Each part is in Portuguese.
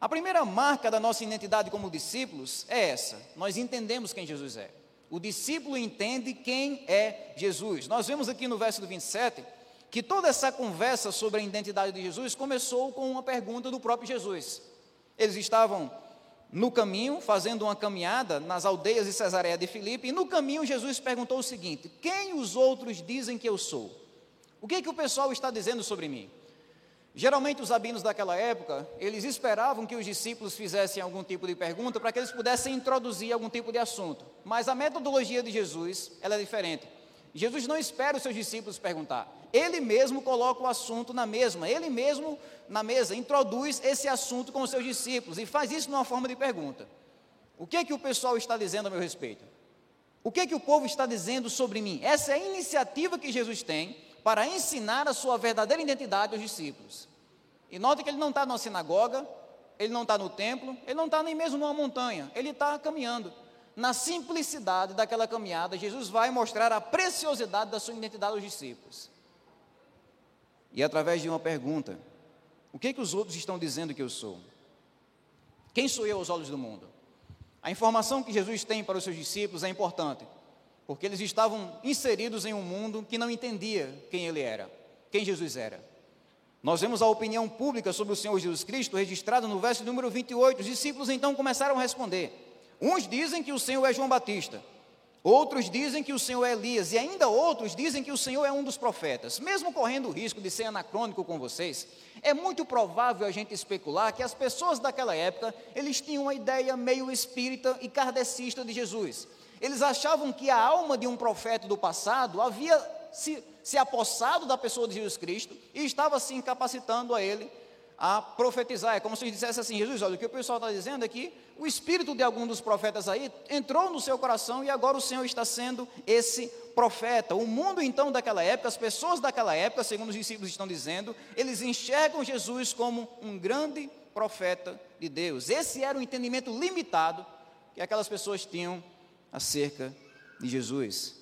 A primeira marca da nossa identidade como discípulos é essa: nós entendemos quem Jesus é. O discípulo entende quem é Jesus. Nós vemos aqui no verso 27 que toda essa conversa sobre a identidade de Jesus começou com uma pergunta do próprio Jesus. Eles estavam no caminho, fazendo uma caminhada nas aldeias de Cesareia de Filipe, e no caminho Jesus perguntou o seguinte: Quem os outros dizem que eu sou? O que, que o pessoal está dizendo sobre mim? Geralmente os rabinos daquela época, eles esperavam que os discípulos fizessem algum tipo de pergunta para que eles pudessem introduzir algum tipo de assunto. Mas a metodologia de Jesus, ela é diferente. Jesus não espera os seus discípulos perguntar. Ele mesmo coloca o assunto na mesma, ele mesmo na mesa introduz esse assunto com os seus discípulos e faz isso numa forma de pergunta. O que é que o pessoal está dizendo a meu respeito? O que é que o povo está dizendo sobre mim? Essa é a iniciativa que Jesus tem para ensinar a sua verdadeira identidade aos discípulos. E note que ele não está na sinagoga, ele não está no templo, ele não está nem mesmo numa montanha, ele está caminhando. Na simplicidade daquela caminhada, Jesus vai mostrar a preciosidade da sua identidade aos discípulos. E através de uma pergunta: O que, é que os outros estão dizendo que eu sou? Quem sou eu aos olhos do mundo? A informação que Jesus tem para os seus discípulos é importante, porque eles estavam inseridos em um mundo que não entendia quem ele era, quem Jesus era. Nós vemos a opinião pública sobre o Senhor Jesus Cristo registrada no verso número 28. Os discípulos então começaram a responder. Uns dizem que o Senhor é João Batista, outros dizem que o Senhor é Elias, e ainda outros dizem que o Senhor é um dos profetas. Mesmo correndo o risco de ser anacrônico com vocês, é muito provável a gente especular que as pessoas daquela época, eles tinham uma ideia meio espírita e kardecista de Jesus. Eles achavam que a alma de um profeta do passado havia se, se apossado da pessoa de Jesus Cristo e estava se incapacitando a ele a profetizar. É como se dissesse assim: Jesus, olha, o que o pessoal está dizendo é que o espírito de algum dos profetas aí entrou no seu coração e agora o Senhor está sendo esse profeta. O mundo então daquela época, as pessoas daquela época, segundo os discípulos estão dizendo, eles enxergam Jesus como um grande profeta de Deus. Esse era o entendimento limitado que aquelas pessoas tinham acerca de Jesus.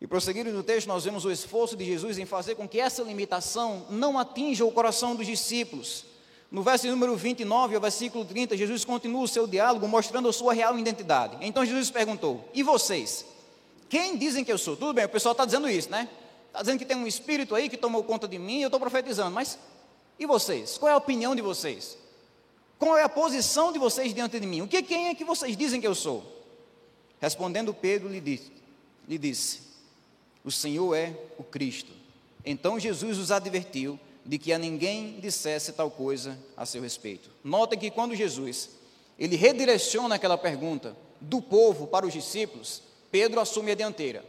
E prosseguindo no texto, nós vemos o esforço de Jesus em fazer com que essa limitação não atinja o coração dos discípulos. No verso número 29 ao versículo 30, Jesus continua o seu diálogo mostrando a sua real identidade. Então Jesus perguntou: E vocês? Quem dizem que eu sou? Tudo bem, o pessoal está dizendo isso, né? Está dizendo que tem um espírito aí que tomou conta de mim eu estou profetizando, mas e vocês? Qual é a opinião de vocês? Qual é a posição de vocês diante de mim? O que quem é que vocês dizem que eu sou? Respondendo Pedro lhe disse, lhe disse o Senhor é o Cristo. Então Jesus os advertiu de que a ninguém dissesse tal coisa a seu respeito. Nota que quando Jesus ele redireciona aquela pergunta do povo para os discípulos, Pedro assume a dianteira.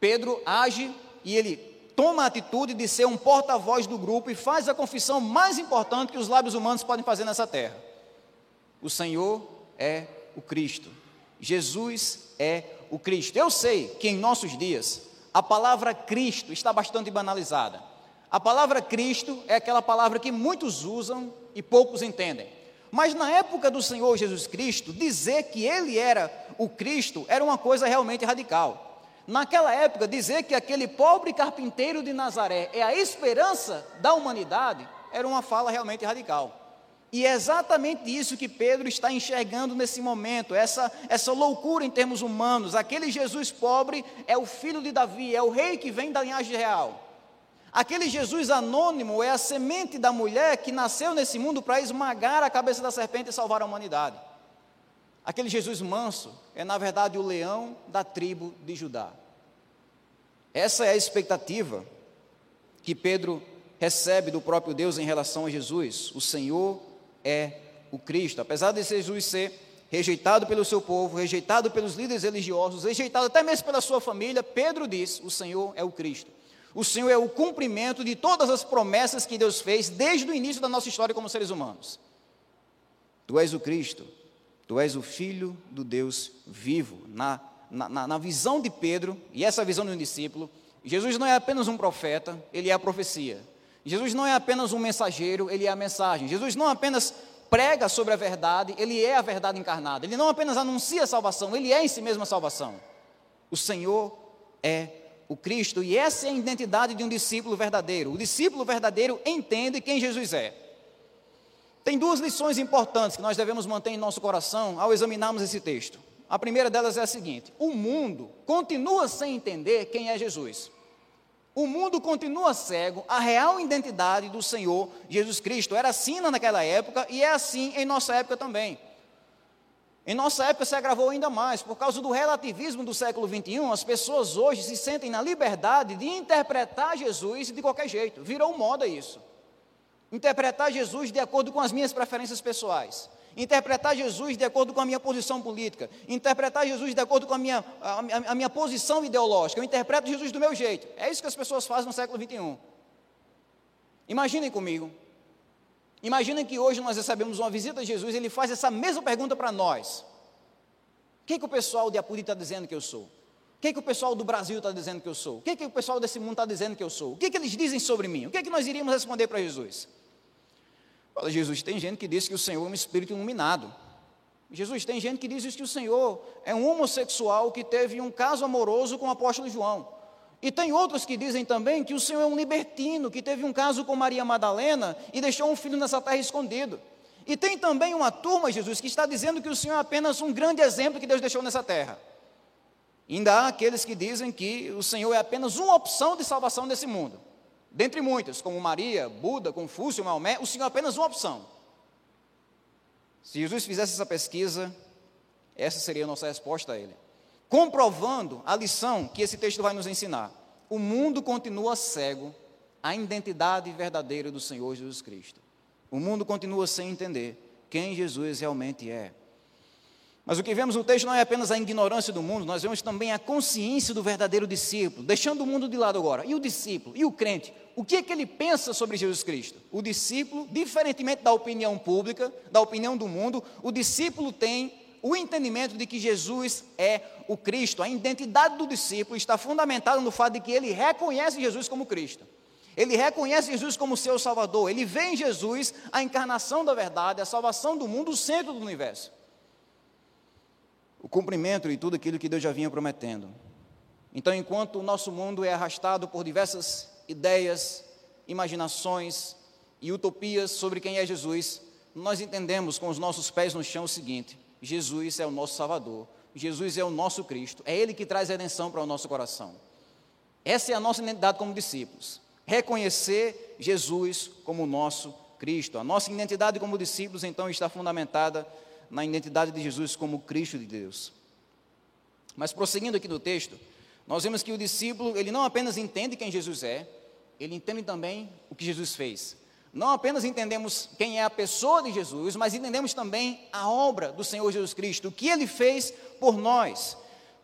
Pedro age e ele toma a atitude de ser um porta-voz do grupo e faz a confissão mais importante que os lábios humanos podem fazer nessa terra. O Senhor é o Cristo. Jesus é o Cristo. Eu sei que em nossos dias a palavra Cristo está bastante banalizada. A palavra Cristo é aquela palavra que muitos usam e poucos entendem. Mas na época do Senhor Jesus Cristo, dizer que ele era o Cristo era uma coisa realmente radical. Naquela época, dizer que aquele pobre carpinteiro de Nazaré é a esperança da humanidade era uma fala realmente radical. E é exatamente isso que Pedro está enxergando nesse momento, essa, essa loucura em termos humanos. Aquele Jesus pobre é o filho de Davi, é o rei que vem da linhagem real. Aquele Jesus anônimo é a semente da mulher que nasceu nesse mundo para esmagar a cabeça da serpente e salvar a humanidade. Aquele Jesus manso é, na verdade, o leão da tribo de Judá. Essa é a expectativa que Pedro recebe do próprio Deus em relação a Jesus. O Senhor é o Cristo. Apesar de Jesus ser rejeitado pelo seu povo, rejeitado pelos líderes religiosos, rejeitado até mesmo pela sua família, Pedro diz: O Senhor é o Cristo. O Senhor é o cumprimento de todas as promessas que Deus fez desde o início da nossa história como seres humanos. Tu és o Cristo, tu és o Filho do Deus vivo. Na, na, na visão de Pedro, e essa visão de um discípulo, Jesus não é apenas um profeta, ele é a profecia. Jesus não é apenas um mensageiro, ele é a mensagem. Jesus não apenas prega sobre a verdade, ele é a verdade encarnada. Ele não apenas anuncia a salvação, ele é em si mesmo a salvação. O Senhor é o Cristo, e essa é a identidade de um discípulo verdadeiro. O discípulo verdadeiro entende quem Jesus é. Tem duas lições importantes que nós devemos manter em nosso coração ao examinarmos esse texto. A primeira delas é a seguinte: o mundo continua sem entender quem é Jesus. O mundo continua cego à real identidade do Senhor Jesus Cristo. Era assim naquela época e é assim em nossa época também. Em nossa época se agravou ainda mais, por causa do relativismo do século XXI, as pessoas hoje se sentem na liberdade de interpretar Jesus de qualquer jeito. Virou moda isso. Interpretar Jesus de acordo com as minhas preferências pessoais interpretar Jesus de acordo com a minha posição política, interpretar Jesus de acordo com a minha, a, a, minha posição ideológica. Eu interpreto Jesus do meu jeito. É isso que as pessoas fazem no século 21. Imaginem comigo. Imaginem que hoje nós recebemos uma visita de Jesus e ele faz essa mesma pergunta para nós. O que, que o pessoal de Apuri está dizendo que eu sou? O que, que o pessoal do Brasil está dizendo que eu sou? O que, que o pessoal desse mundo está dizendo que eu sou? O que, que eles dizem sobre mim? O que, que nós iríamos responder para Jesus? Fala, Jesus, tem gente que diz que o Senhor é um espírito iluminado. Jesus, tem gente que diz que o Senhor é um homossexual que teve um caso amoroso com o apóstolo João. E tem outros que dizem também que o Senhor é um libertino, que teve um caso com Maria Madalena e deixou um filho nessa terra escondido. E tem também uma turma, Jesus, que está dizendo que o Senhor é apenas um grande exemplo que Deus deixou nessa terra. ainda há aqueles que dizem que o Senhor é apenas uma opção de salvação nesse mundo. Dentre muitas, como Maria, Buda, Confúcio, Maomé, o Senhor é apenas uma opção. Se Jesus fizesse essa pesquisa, essa seria a nossa resposta a ele. Comprovando a lição que esse texto vai nos ensinar. O mundo continua cego à identidade verdadeira do Senhor Jesus Cristo. O mundo continua sem entender quem Jesus realmente é. Mas o que vemos no texto não é apenas a ignorância do mundo, nós vemos também a consciência do verdadeiro discípulo, deixando o mundo de lado agora. E o discípulo, e o crente, o que é que ele pensa sobre Jesus Cristo? O discípulo, diferentemente da opinião pública, da opinião do mundo, o discípulo tem o entendimento de que Jesus é o Cristo. A identidade do discípulo está fundamentada no fato de que ele reconhece Jesus como Cristo. Ele reconhece Jesus como seu Salvador. Ele vê em Jesus a encarnação da verdade, a salvação do mundo, o centro do universo o cumprimento de tudo aquilo que Deus já vinha prometendo. Então, enquanto o nosso mundo é arrastado por diversas ideias, imaginações e utopias sobre quem é Jesus, nós entendemos com os nossos pés no chão o seguinte: Jesus é o nosso Salvador, Jesus é o nosso Cristo, é Ele que traz redenção para o nosso coração. Essa é a nossa identidade como discípulos. Reconhecer Jesus como o nosso Cristo. A nossa identidade como discípulos, então, está fundamentada na identidade de Jesus como Cristo de Deus. Mas prosseguindo aqui no texto, nós vemos que o discípulo, ele não apenas entende quem Jesus é, ele entende também o que Jesus fez. Não apenas entendemos quem é a pessoa de Jesus, mas entendemos também a obra do Senhor Jesus Cristo, o que ele fez por nós.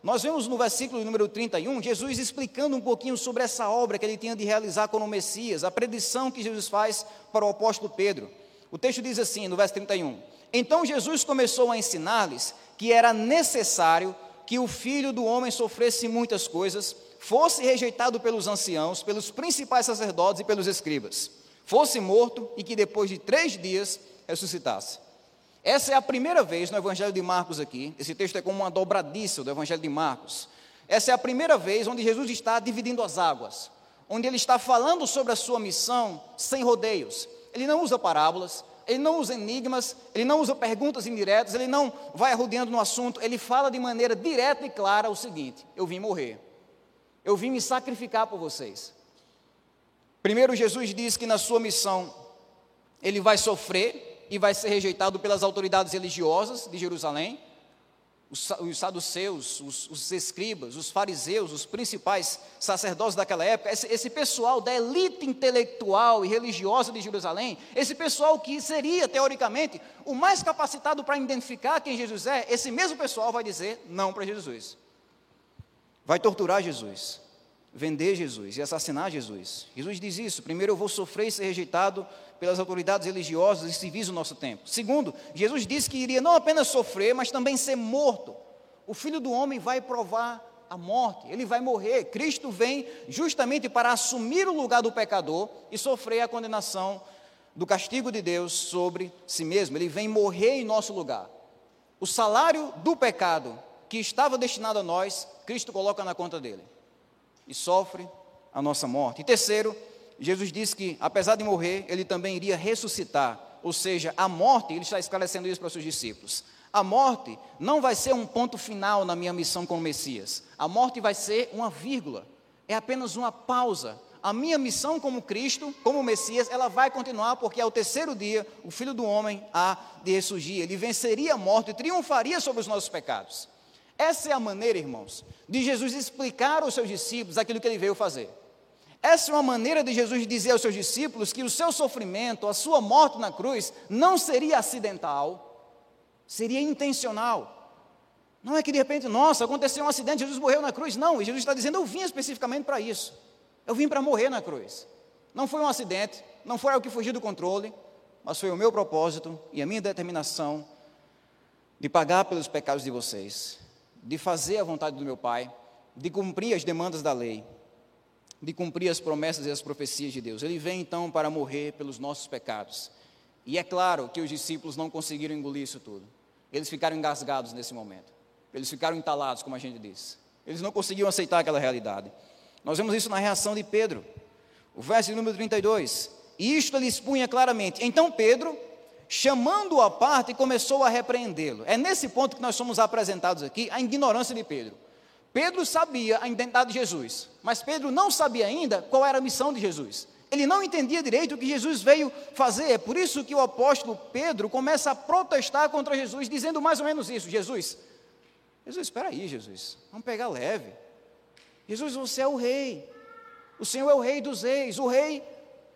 Nós vemos no versículo número 31, Jesus explicando um pouquinho sobre essa obra que ele tinha de realizar como Messias, a predição que Jesus faz para o apóstolo Pedro. O texto diz assim, no verso 31: então Jesus começou a ensinar-lhes que era necessário que o filho do homem sofresse muitas coisas, fosse rejeitado pelos anciãos, pelos principais sacerdotes e pelos escribas, fosse morto e que depois de três dias ressuscitasse. Essa é a primeira vez no Evangelho de Marcos aqui, esse texto é como uma dobradiça do Evangelho de Marcos. Essa é a primeira vez onde Jesus está dividindo as águas, onde ele está falando sobre a sua missão sem rodeios. Ele não usa parábolas, ele não usa enigmas, ele não usa perguntas indiretas, ele não vai arrodeando no assunto, ele fala de maneira direta e clara o seguinte: eu vim morrer, eu vim me sacrificar por vocês. Primeiro, Jesus diz que na sua missão ele vai sofrer e vai ser rejeitado pelas autoridades religiosas de Jerusalém os, os saduceus, os, os, escribas, os fariseus, os principais sacerdotes daquela época, esse, esse, pessoal da elite intelectual e religiosa de Jerusalém, esse pessoal que seria, teoricamente, o mais capacitado para identificar quem Jesus é, esse mesmo pessoal vai dizer não para Jesus. Vai torturar Jesus, vender Jesus e assassinar Jesus. Jesus diz isso: primeiro eu vou sofrer e ser rejeitado pelas autoridades religiosas e civis do nosso tempo. Segundo, Jesus disse que iria não apenas sofrer, mas também ser morto. O filho do homem vai provar a morte, ele vai morrer. Cristo vem justamente para assumir o lugar do pecador e sofrer a condenação do castigo de Deus sobre si mesmo. Ele vem morrer em nosso lugar. O salário do pecado que estava destinado a nós, Cristo coloca na conta dele e sofre a nossa morte. E terceiro, Jesus disse que, apesar de morrer, ele também iria ressuscitar ou seja, a morte, ele está esclarecendo isso para os seus discípulos. A morte não vai ser um ponto final na minha missão como Messias. A morte vai ser uma vírgula, é apenas uma pausa. A minha missão como Cristo, como Messias, ela vai continuar, porque ao terceiro dia o Filho do Homem há de ressurgir. Ele venceria a morte e triunfaria sobre os nossos pecados. Essa é a maneira, irmãos, de Jesus explicar aos seus discípulos aquilo que ele veio fazer. Essa é uma maneira de Jesus dizer aos seus discípulos que o seu sofrimento, a sua morte na cruz, não seria acidental, seria intencional. Não é que de repente, nossa, aconteceu um acidente, Jesus morreu na cruz. Não, Jesus está dizendo, eu vim especificamente para isso. Eu vim para morrer na cruz. Não foi um acidente, não foi algo que fugiu do controle, mas foi o meu propósito e a minha determinação de pagar pelos pecados de vocês, de fazer a vontade do meu Pai, de cumprir as demandas da lei de cumprir as promessas e as profecias de Deus. Ele vem então para morrer pelos nossos pecados. E é claro que os discípulos não conseguiram engolir isso tudo. Eles ficaram engasgados nesse momento. Eles ficaram entalados, como a gente disse. Eles não conseguiam aceitar aquela realidade. Nós vemos isso na reação de Pedro. O verso número 32. E isto ele expunha claramente. Então Pedro, chamando-o à parte, começou a repreendê-lo. É nesse ponto que nós somos apresentados aqui, a ignorância de Pedro. Pedro sabia a identidade de Jesus, mas Pedro não sabia ainda qual era a missão de Jesus. Ele não entendia direito o que Jesus veio fazer. É por isso que o apóstolo Pedro começa a protestar contra Jesus, dizendo mais ou menos isso: Jesus, Jesus, espera aí, Jesus, vamos pegar leve. Jesus, você é o rei. O Senhor é o rei dos reis. O rei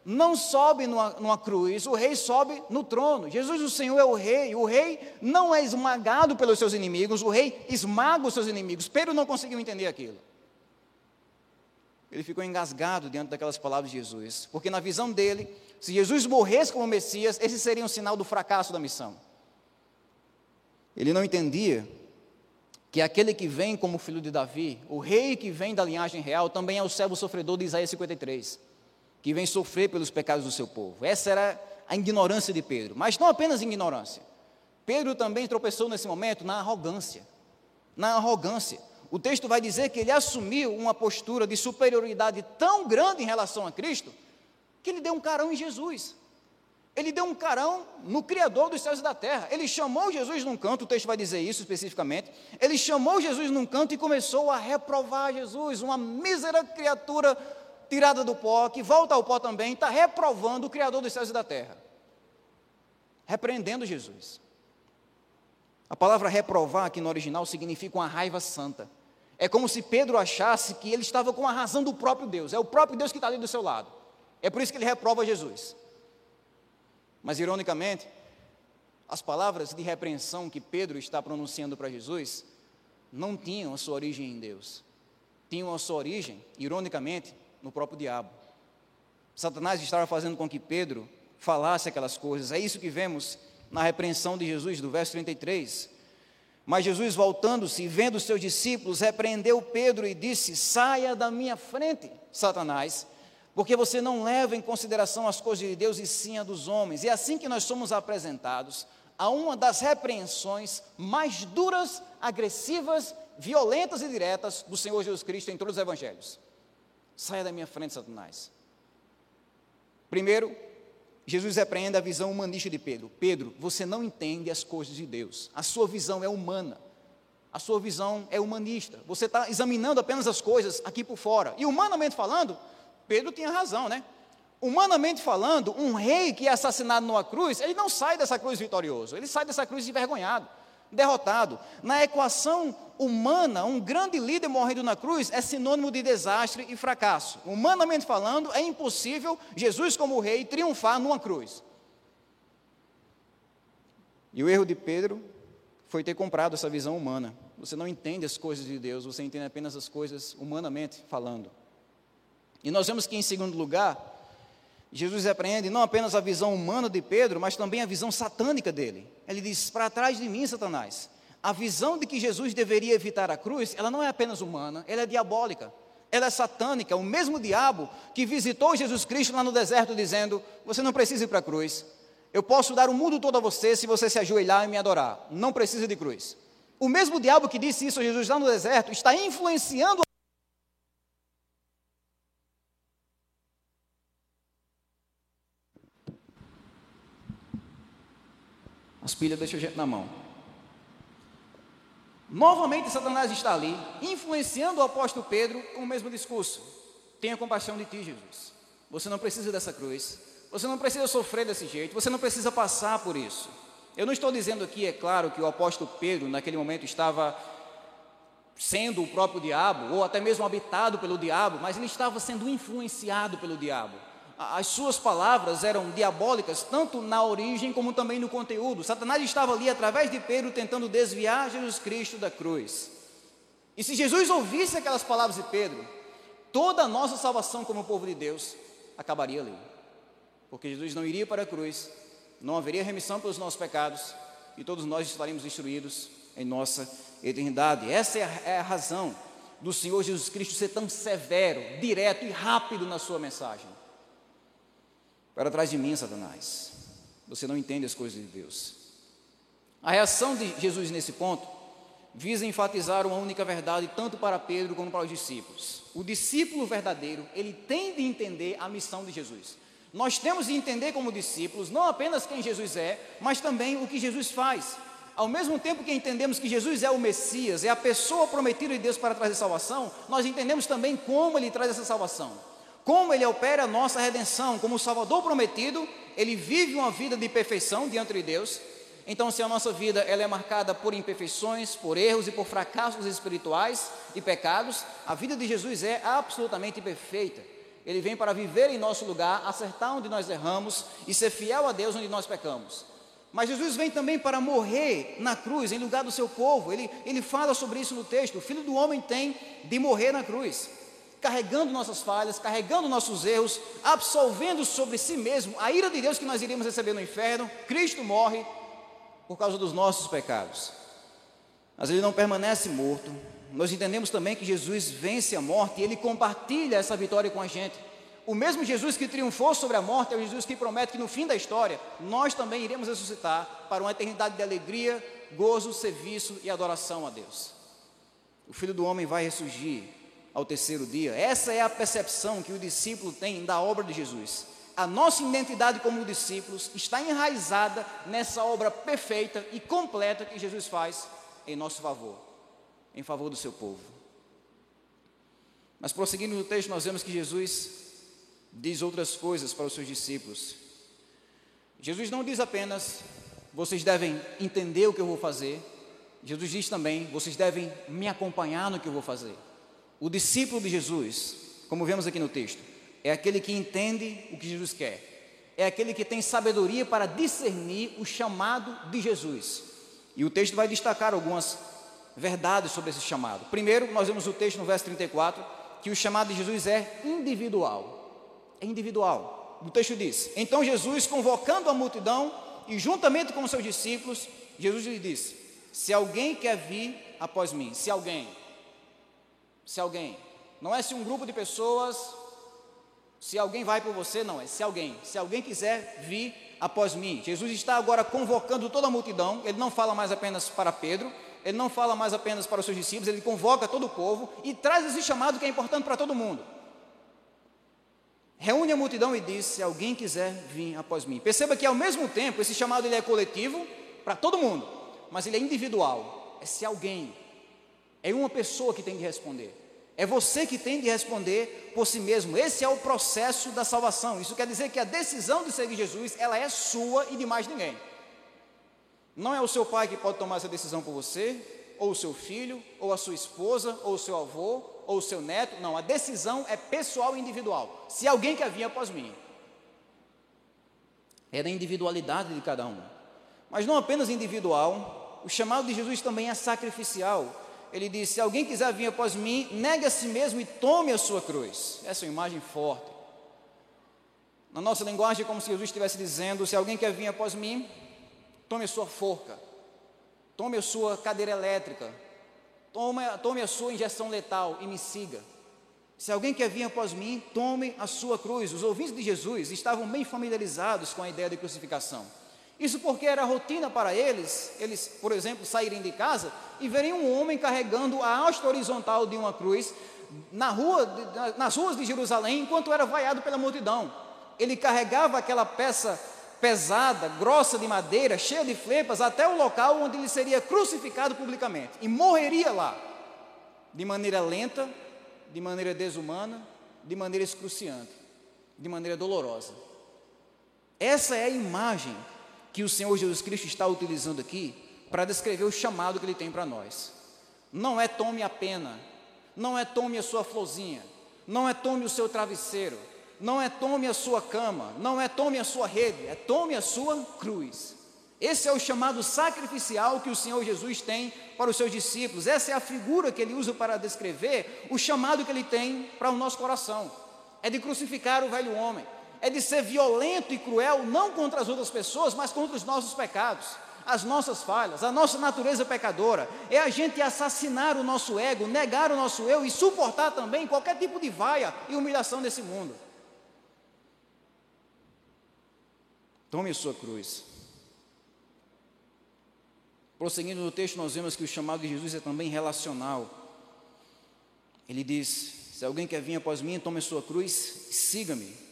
não sobe numa, numa, cruz, o rei sobe no trono. Jesus, o Senhor, é o rei. O rei não é esmagado pelos seus inimigos, o rei esmaga os seus inimigos. Pedro não conseguiu entender aquilo. Ele ficou engasgado diante daquelas palavras de Jesus, porque na visão dele, se Jesus morresse como Messias, esse seria um sinal do fracasso da missão. Ele não entendia que aquele que vem como filho de Davi, o rei que vem da linhagem real, também é o servo sofredor de Isaías 53 que vem sofrer pelos pecados do seu povo. Essa era a ignorância de Pedro, mas não apenas ignorância. Pedro também tropeçou nesse momento na arrogância. Na arrogância. O texto vai dizer que ele assumiu uma postura de superioridade tão grande em relação a Cristo, que ele deu um carão em Jesus. Ele deu um carão no Criador dos céus e da terra. Ele chamou Jesus num canto, o texto vai dizer isso especificamente. Ele chamou Jesus num canto e começou a reprovar Jesus, uma mísera criatura tirada do pó, que volta ao pó também, está reprovando o Criador dos céus e da terra. Repreendendo Jesus. A palavra reprovar aqui no original significa uma raiva santa. É como se Pedro achasse que ele estava com a razão do próprio Deus. É o próprio Deus que está ali do seu lado. É por isso que ele reprova Jesus. Mas, ironicamente, as palavras de repreensão que Pedro está pronunciando para Jesus não tinham a sua origem em Deus. Tinham a sua origem, ironicamente, no próprio diabo. Satanás estava fazendo com que Pedro falasse aquelas coisas. É isso que vemos na repreensão de Jesus, do verso 33. Mas Jesus, voltando-se e vendo os seus discípulos, repreendeu Pedro e disse: Saia da minha frente, Satanás, porque você não leva em consideração as coisas de Deus e sim a dos homens. E é assim que nós somos apresentados a uma das repreensões mais duras, agressivas, violentas e diretas do Senhor Jesus Cristo em todos os evangelhos. Saia da minha frente, Satanás. Primeiro, Jesus repreende a visão humanista de Pedro. Pedro, você não entende as coisas de Deus. A sua visão é humana. A sua visão é humanista. Você está examinando apenas as coisas aqui por fora. E humanamente falando, Pedro tinha razão, né? Humanamente falando, um rei que é assassinado numa cruz, ele não sai dessa cruz vitorioso, ele sai dessa cruz envergonhado derrotado. Na equação humana, um grande líder morrendo na cruz é sinônimo de desastre e fracasso. Humanamente falando, é impossível Jesus, como rei, triunfar numa cruz. E o erro de Pedro foi ter comprado essa visão humana. Você não entende as coisas de Deus, você entende apenas as coisas humanamente falando. E nós vemos que, em segundo lugar, Jesus repreende não apenas a visão humana de Pedro, mas também a visão satânica dele. Ele diz: Para trás de mim, Satanás. A visão de que Jesus deveria evitar a cruz, ela não é apenas humana, ela é diabólica, ela é satânica. O mesmo diabo que visitou Jesus Cristo lá no deserto, dizendo: Você não precisa ir para a cruz, eu posso dar o mundo todo a você se você se ajoelhar e me adorar. Não precisa de cruz. O mesmo diabo que disse isso a Jesus lá no deserto está influenciando As pilhas deixam a gente na mão. Novamente, Satanás está ali, influenciando o apóstolo Pedro com o mesmo discurso: Tenha compaixão de ti, Jesus. Você não precisa dessa cruz. Você não precisa sofrer desse jeito. Você não precisa passar por isso. Eu não estou dizendo aqui, é claro, que o apóstolo Pedro, naquele momento, estava sendo o próprio diabo, ou até mesmo habitado pelo diabo, mas ele estava sendo influenciado pelo diabo. As suas palavras eram diabólicas, tanto na origem como também no conteúdo. Satanás estava ali, através de Pedro, tentando desviar Jesus Cristo da cruz. E se Jesus ouvisse aquelas palavras de Pedro, toda a nossa salvação como povo de Deus acabaria ali. Porque Jesus não iria para a cruz, não haveria remissão pelos nossos pecados, e todos nós estaríamos destruídos em nossa eternidade. Essa é é a razão do Senhor Jesus Cristo ser tão severo, direto e rápido na sua mensagem. Para trás de mim, Satanás. Você não entende as coisas de Deus. A reação de Jesus nesse ponto visa enfatizar uma única verdade tanto para Pedro como para os discípulos. O discípulo verdadeiro, ele tem de entender a missão de Jesus. Nós temos de entender como discípulos não apenas quem Jesus é, mas também o que Jesus faz. Ao mesmo tempo que entendemos que Jesus é o Messias, é a pessoa prometida de Deus para trazer salvação, nós entendemos também como ele traz essa salvação. Como ele opera a nossa redenção, como o Salvador prometido, ele vive uma vida de perfeição diante de Deus. Então, se a nossa vida ela é marcada por imperfeições, por erros e por fracassos espirituais e pecados, a vida de Jesus é absolutamente perfeita. Ele vem para viver em nosso lugar, acertar onde nós erramos e ser fiel a Deus onde nós pecamos. Mas Jesus vem também para morrer na cruz, em lugar do seu povo. Ele, ele fala sobre isso no texto. O filho do homem tem de morrer na cruz, carregando nossas falhas, carregando nossos erros, absolvendo sobre si mesmo a ira de Deus que nós iríamos receber no inferno. Cristo morre por causa dos nossos pecados. Mas ele não permanece morto. Nós entendemos também que Jesus vence a morte e ele compartilha essa vitória com a gente. O mesmo Jesus que triunfou sobre a morte é o Jesus que promete que no fim da história nós também iremos ressuscitar para uma eternidade de alegria, gozo, serviço e adoração a Deus. O Filho do Homem vai ressurgir ao terceiro dia. Essa é a percepção que o discípulo tem da obra de Jesus. A nossa identidade como discípulos está enraizada nessa obra perfeita e completa que Jesus faz em nosso favor, em favor do seu povo. Mas prosseguindo no texto, nós vemos que Jesus diz outras coisas para os seus discípulos. Jesus não diz apenas, vocês devem entender o que eu vou fazer. Jesus diz também, vocês devem me acompanhar no que eu vou fazer. O discípulo de Jesus, como vemos aqui no texto, é aquele que entende o que Jesus quer. É aquele que tem sabedoria para discernir o chamado de Jesus. E o texto vai destacar algumas verdades sobre esse chamado. Primeiro, nós vemos o texto no verso 34, que o chamado de Jesus é individual é individual. O texto diz: Então Jesus, convocando a multidão e juntamente com os seus discípulos, Jesus lhe disse: Se alguém quer vir após mim, se alguém, se alguém, não é se um grupo de pessoas, se alguém vai por você, não, é se alguém, se alguém quiser vir após mim. Jesus está agora convocando toda a multidão, ele não fala mais apenas para Pedro, ele não fala mais apenas para os seus discípulos, ele convoca todo o povo e traz esse chamado que é importante para todo mundo reúne a multidão e diz: Se alguém quiser vir após mim. Perceba que ao mesmo tempo esse chamado ele é coletivo para todo mundo, mas ele é individual. É se alguém, é uma pessoa que tem de responder. É você que tem de responder por si mesmo. Esse é o processo da salvação. Isso quer dizer que a decisão de seguir Jesus, ela é sua e de mais ninguém. Não é o seu pai que pode tomar essa decisão por você, ou o seu filho, ou a sua esposa, ou o seu avô, ou o seu neto, não, a decisão é pessoal e individual. Se alguém quer vir após mim, é da individualidade de cada um. Mas não apenas individual, o chamado de Jesus também é sacrificial. Ele diz: Se alguém quiser vir após mim, negue a si mesmo e tome a sua cruz. Essa é uma imagem forte. Na nossa linguagem, é como se Jesus estivesse dizendo: Se alguém quer vir após mim, tome a sua forca, tome a sua cadeira elétrica, Tome, tome a sua injeção letal e me siga. Se alguém quer vir após mim, tome a sua cruz. Os ouvintes de Jesus estavam bem familiarizados com a ideia de crucificação. Isso porque era rotina para eles, eles, por exemplo, saírem de casa e verem um homem carregando a haste horizontal de uma cruz na rua, nas ruas de Jerusalém, enquanto era vaiado pela multidão. Ele carregava aquela peça pesada, grossa de madeira, cheia de flepas, até o local onde ele seria crucificado publicamente e morreria lá, de maneira lenta, de maneira desumana, de maneira excruciante, de maneira dolorosa. Essa é a imagem que o Senhor Jesus Cristo está utilizando aqui para descrever o chamado que ele tem para nós. Não é tome a pena, não é tome a sua florzinha, não é tome o seu travesseiro, não é tome a sua cama, não é tome a sua rede, é tome a sua cruz. Esse é o chamado sacrificial que o Senhor Jesus tem para os seus discípulos. Essa é a figura que ele usa para descrever o chamado que ele tem para o nosso coração. É de crucificar o velho homem, é de ser violento e cruel, não contra as outras pessoas, mas contra os nossos pecados, as nossas falhas, a nossa natureza pecadora. É a gente assassinar o nosso ego, negar o nosso eu e suportar também qualquer tipo de vaia e humilhação desse mundo. Tome a sua cruz. Prosseguindo no texto, nós vemos que o chamado de Jesus é também relacional. Ele diz: Se alguém quer vir após mim, tome a sua cruz, siga-me.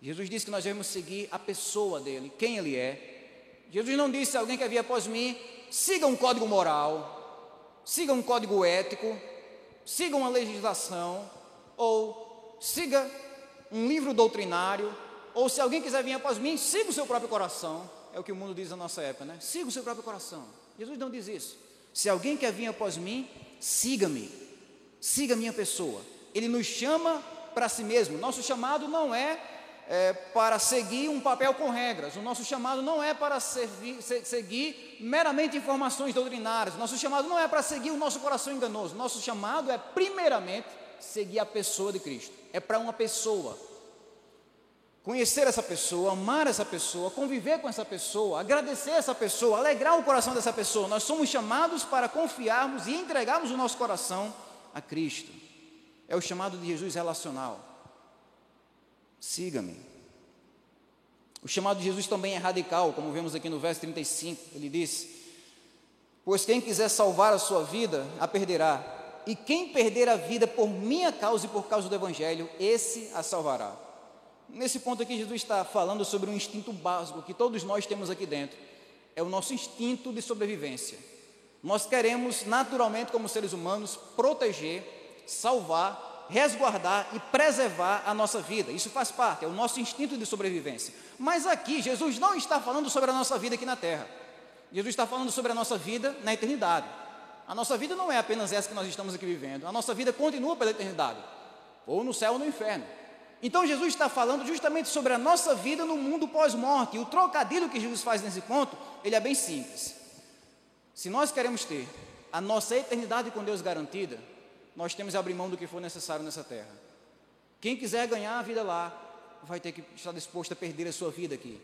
Jesus disse que nós devemos seguir a pessoa dele, quem ele é. Jesus não disse: Se alguém quer vir após mim, siga um código moral, siga um código ético, siga uma legislação, ou siga um livro doutrinário, ou se alguém quiser vir após mim, siga o seu próprio coração. É o que o mundo diz na nossa época, né? Siga o seu próprio coração. Jesus não diz isso. Se alguém quer vir após mim, siga-me. Siga a minha pessoa. Ele nos chama para si mesmo. Nosso chamado não é, é, para seguir um papel com regras. O nosso chamado não é para servir, se, seguir meramente informações doutrinárias. Nosso chamado não é para seguir o nosso coração enganoso. Nosso chamado é, primeiramente, seguir a pessoa de Cristo. É para uma pessoa conhecer essa pessoa, amar essa pessoa, conviver com essa pessoa, agradecer essa pessoa, alegrar o coração dessa pessoa. Nós somos chamados para confiarmos e entregarmos o nosso coração a Cristo. É o chamado de Jesus relacional. Siga-me. O chamado de Jesus também é radical, como vemos aqui no verso 35. Ele diz: Pois quem quiser salvar a sua vida, a perderá. E quem perder a vida por minha causa e por causa do Evangelho, esse a salvará. Nesse ponto aqui, Jesus está falando sobre um instinto básico que todos nós temos aqui dentro. É o nosso instinto de sobrevivência. Nós queremos, naturalmente, como seres humanos, proteger, salvar, resguardar e preservar a nossa vida. Isso faz parte, é o nosso instinto de sobrevivência. Mas aqui, Jesus não está falando sobre a nossa vida aqui na terra. Jesus está falando sobre a nossa vida na eternidade. A nossa vida não é apenas essa que nós estamos aqui vivendo. A nossa vida continua pela eternidade, ou no céu ou no inferno. Então Jesus está falando justamente sobre a nossa vida no mundo pós-morte. E o trocadilho que Jesus faz nesse ponto, ele é bem simples. Se nós queremos ter a nossa eternidade com Deus garantida, nós temos que abrir mão do que for necessário nessa terra. Quem quiser ganhar a vida lá, vai ter que estar disposto a perder a sua vida aqui.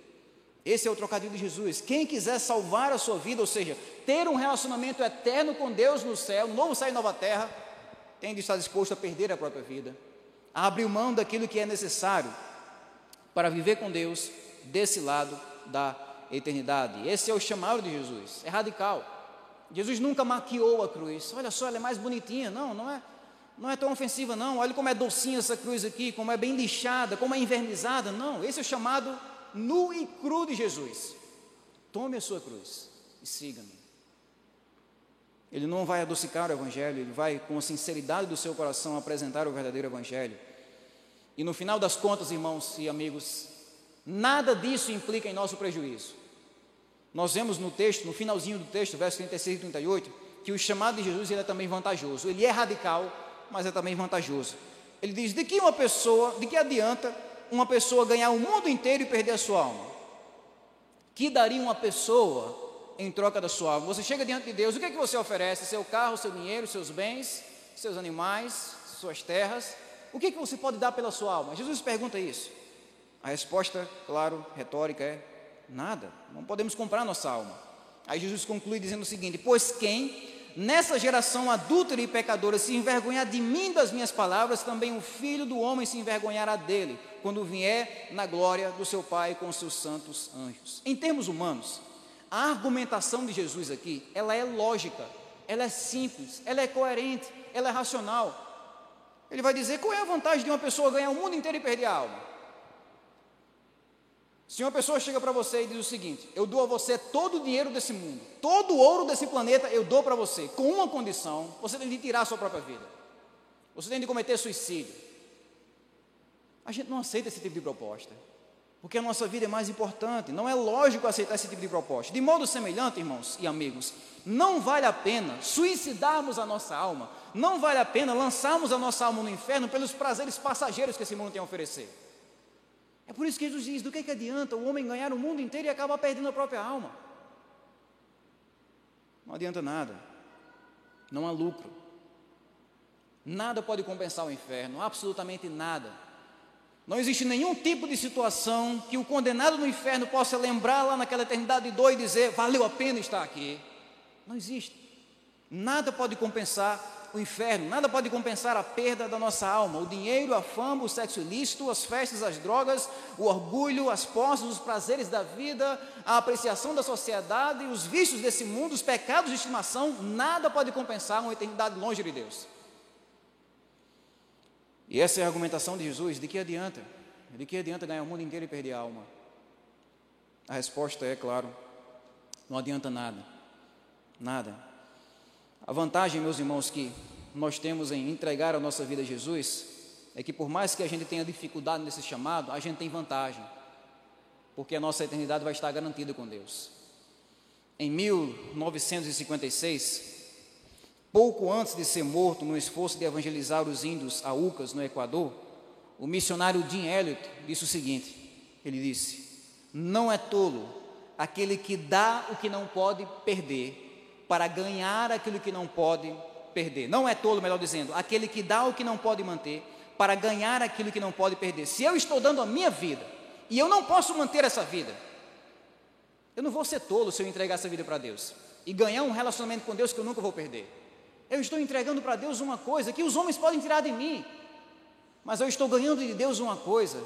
Esse é o trocadilho de Jesus. Quem quiser salvar a sua vida, ou seja, ter um relacionamento eterno com Deus no céu, no novo céu e nova terra, tem de estar disposto a perder a própria vida a abrir mão daquilo que é necessário para viver com Deus desse lado da eternidade. Esse é o chamado de Jesus, é radical. Jesus nunca maquiou a cruz. Olha só, ela é mais bonitinha. Não, não é, não é tão ofensiva, não. Olha como é docinha essa cruz aqui, como é bem lixada, como é invernizada. Não, esse é o chamado nu e cru de Jesus. Tome a sua cruz e siga-me. Ele não vai adocicar o Evangelho, ele vai, com a sinceridade do seu coração, apresentar o verdadeiro Evangelho. E no final das contas, irmãos e amigos, nada disso implica em nosso prejuízo. Nós vemos no texto, no finalzinho do texto, verso 36 e 38, que o chamado de Jesus ele é também vantajoso. Ele é radical, mas é também vantajoso. Ele diz: de que uma pessoa, de que adianta uma pessoa ganhar o mundo inteiro e perder a sua alma? Que daria uma pessoa em troca da sua alma. Você chega diante de Deus, o que é que você oferece? Seu carro, seu dinheiro, seus bens, seus animais, suas terras. O que é que você pode dar pela sua alma? Jesus pergunta isso. A resposta, claro, retórica é nada. Não podemos comprar nossa alma. Aí Jesus conclui dizendo o seguinte: Pois quem nessa geração adúltera e pecadora se envergonhar de mim das minhas palavras, também o filho do homem se envergonhará dele, quando vier na glória do seu Pai com seus santos anjos. Em termos humanos, a argumentação de Jesus aqui, ela é lógica, ela é simples, ela é coerente, ela é racional. Ele vai dizer qual é a vantagem de uma pessoa ganhar o mundo inteiro e perder a alma. Se uma pessoa chega para você e diz o seguinte: Eu dou a você todo o dinheiro desse mundo, todo o ouro desse planeta eu dou para você, com uma condição: você tem de tirar a sua própria vida, você tem de cometer suicídio. A gente não aceita esse tipo de proposta, porque a nossa vida é mais importante. Não é lógico aceitar esse tipo de proposta. De modo semelhante, irmãos e amigos, não vale a pena suicidarmos a nossa alma, não vale a pena lançarmos a nossa alma no inferno pelos prazeres passageiros que esse mundo tem a oferecer. É por isso que Jesus diz: do que, que adianta o homem ganhar o mundo inteiro e acabar perdendo a própria alma? Não adianta nada, não há lucro. Nada pode compensar o inferno, absolutamente nada. Não existe nenhum tipo de situação que o condenado no inferno possa lembrar lá naquela eternidade de dor e dizer: valeu a pena estar aqui. Não existe. Nada pode compensar o inferno, nada pode compensar a perda da nossa alma. O dinheiro, a fama, o sexo ilícito, as festas, as drogas, o orgulho, as posses, os prazeres da vida, a apreciação da sociedade, os vícios desse mundo, os pecados de estimação, nada pode compensar uma eternidade longe de Deus. E essa é a argumentação de Jesus: de que adianta? De que adianta ganhar o mundo inteiro e perder a alma? A resposta é, claro, não adianta nada. Nada. A vantagem, meus irmãos, que nós temos em entregar a nossa vida a Jesus é que, por mais que a gente tenha dificuldade nesse chamado, a gente tem vantagem, porque a nossa eternidade vai estar garantida com Deus. Em 1956, pouco antes de ser morto no esforço de evangelizar os índios Aucas, no Equador, o missionário Jim Elliot disse o seguinte: ele disse, não é tolo aquele que dá o que não pode perder para ganhar aquilo que não pode perder. Não é tolo, melhor dizendo, aquele que dá o que não pode manter para ganhar aquilo que não pode perder. Se eu estou dando a minha vida e eu não posso manter essa vida, eu não vou ser tolo se eu entregar essa vida para Deus e ganhar um relacionamento com Deus que eu nunca vou perder. Eu estou entregando para Deus uma coisa que os homens podem tirar de mim, mas eu estou ganhando de Deus uma coisa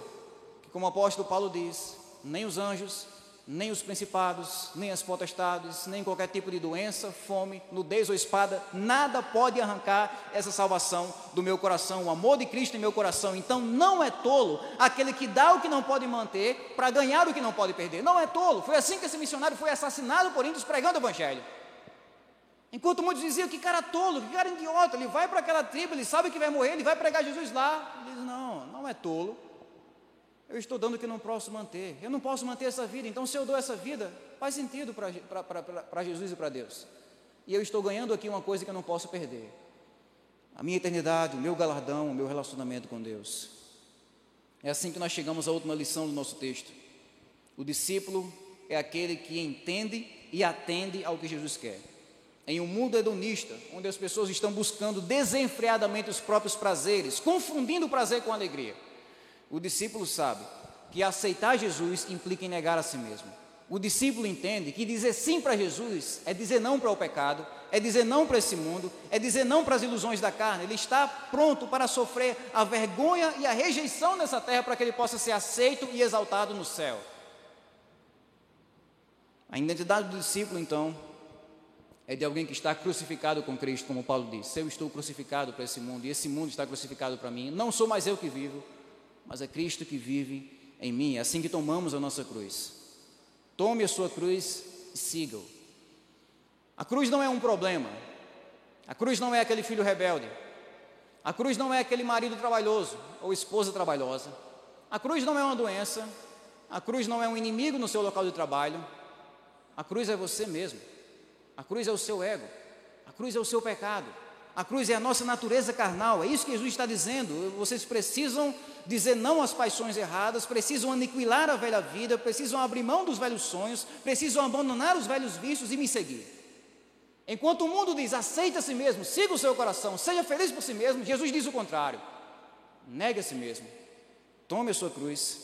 que, como o apóstolo Paulo diz, nem os anjos, nem os principados, nem as potestades, nem qualquer tipo de doença, fome, nudez ou espada, nada pode arrancar essa salvação do meu coração, o amor de Cristo em meu coração. Então não é tolo aquele que dá o que não pode manter para ganhar o que não pode perder. Não é tolo. Foi assim que esse missionário foi assassinado por índios pregando o evangelho. Enquanto muitos diziam que cara tolo, que cara idiota, ele vai para aquela tribo, ele sabe que vai morrer, ele vai pregar Jesus lá. Ele diz: "Não, não é tolo eu estou dando o que não posso manter. Eu não posso manter essa vida. Então, se eu dou essa vida, faz sentido para Jesus e para Deus. E eu estou ganhando aqui uma coisa que eu não posso perder: a minha eternidade, o meu galardão, o meu relacionamento com Deus. É assim que nós chegamos à última lição do nosso texto. O discípulo é aquele que entende e atende ao que Jesus quer. Em um mundo hedonista, onde as pessoas estão buscando desenfreadamente os próprios prazeres, confundindo o prazer com a alegria o discípulo sabe que aceitar Jesus implica em negar a si mesmo. O discípulo entende que dizer sim para Jesus é dizer não para o pecado, é dizer não para esse mundo, é dizer não para as ilusões da carne. Ele está pronto para sofrer a vergonha e a rejeição nessa terra para que ele possa ser aceito e exaltado no céu. A identidade do discípulo, então, é de alguém que está crucificado com Cristo, como Paulo disse. Eu estou crucificado para esse mundo e esse mundo está crucificado para mim. Não sou mais eu que vivo, mas é Cristo que vive em mim. É assim que tomamos a nossa cruz. Tome a sua cruz e siga-o. A cruz não é um problema. A cruz não é aquele filho rebelde. A cruz não é aquele marido trabalhoso ou esposa trabalhosa. A cruz não é uma doença. A cruz não é um inimigo no seu local de trabalho. A cruz é você mesmo. A cruz é o seu ego. A cruz é o seu pecado. A cruz é a nossa natureza carnal. É isso que Jesus está dizendo. Vocês precisam dizer não às paixões erradas, precisam aniquilar a velha vida, precisam abrir mão dos velhos sonhos, precisam abandonar os velhos vícios e me seguir. Enquanto o mundo diz aceita a si mesmo, siga o seu coração, seja feliz por si mesmo, Jesus diz o contrário. Negue a si mesmo, tome a sua cruz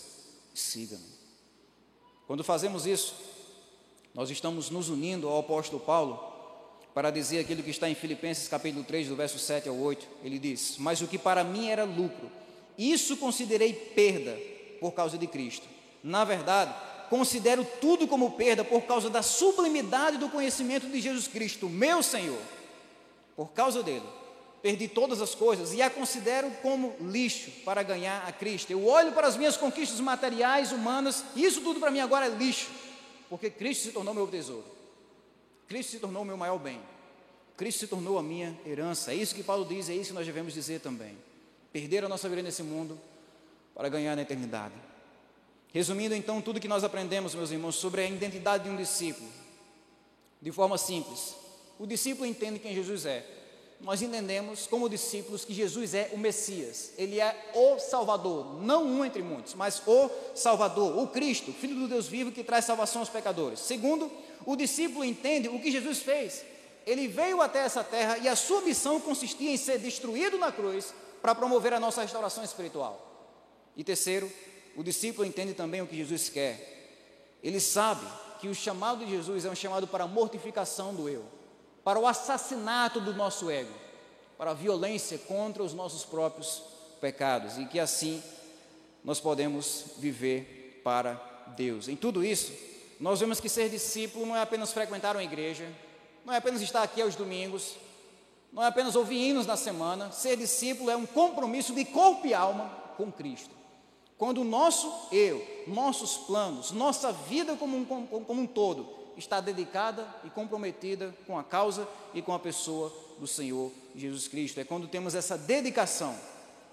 e siga-me. Quando fazemos isso, nós estamos nos unindo ao apóstolo Paulo para dizer aquilo que está em Filipenses capítulo 3, do verso 7 ao 8. Ele diz: Mas o que para mim era lucro, isso considerei perda por causa de Cristo. Na verdade, considero tudo como perda por causa da sublimidade do conhecimento de Jesus Cristo, meu Senhor. Por causa dele, perdi todas as coisas e a considero como lixo para ganhar a Cristo. Eu olho para as minhas conquistas materiais, humanas, e isso tudo para mim agora é lixo, porque Cristo se tornou meu tesouro. Cristo se tornou meu maior bem. Cristo se tornou a minha herança. É isso que Paulo diz, é isso que nós devemos dizer também. Perder a nossa vida nesse mundo para ganhar na eternidade. Resumindo então tudo que nós aprendemos, meus irmãos, sobre a identidade de um discípulo, de forma simples. O discípulo entende quem Jesus é. Nós entendemos, como discípulos, que Jesus é o Messias, ele é o Salvador, não um entre muitos, mas o Salvador, o Cristo, Filho do Deus vivo que traz salvação aos pecadores. Segundo, o discípulo entende o que Jesus fez. Ele veio até essa terra e a sua missão consistia em ser destruído na cruz para promover a nossa restauração espiritual. E terceiro, o discípulo entende também o que Jesus quer. Ele sabe que o chamado de Jesus é um chamado para a mortificação do eu, para o assassinato do nosso ego, para a violência contra os nossos próprios pecados e que assim nós podemos viver para Deus. Em tudo isso, nós vemos que ser discípulo não é apenas frequentar uma igreja, não é apenas estar aqui aos domingos, não é apenas ouvir hinos na semana. Ser discípulo é um compromisso de corpo e alma com Cristo. Quando o nosso eu, nossos planos, nossa vida como um, como um todo está dedicada e comprometida com a causa e com a pessoa do Senhor Jesus Cristo. É quando temos essa dedicação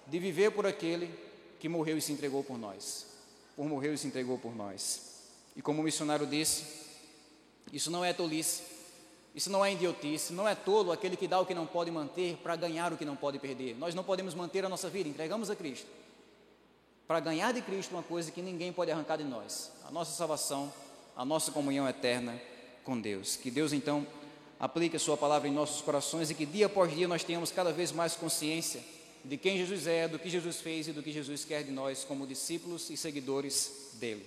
de viver por aquele que morreu e se entregou por nós. Por morreu e se entregou por nós. E como o missionário disse, isso não é tolice, isso não é idiotice, não é tolo aquele que dá o que não pode manter para ganhar o que não pode perder. Nós não podemos manter a nossa vida, entregamos a Cristo para ganhar de Cristo uma coisa que ninguém pode arrancar de nós: a nossa salvação, a nossa comunhão eterna com Deus. Que Deus então aplique a Sua palavra em nossos corações e que dia após dia nós tenhamos cada vez mais consciência de quem Jesus é, do que Jesus fez e do que Jesus quer de nós como discípulos e seguidores dele.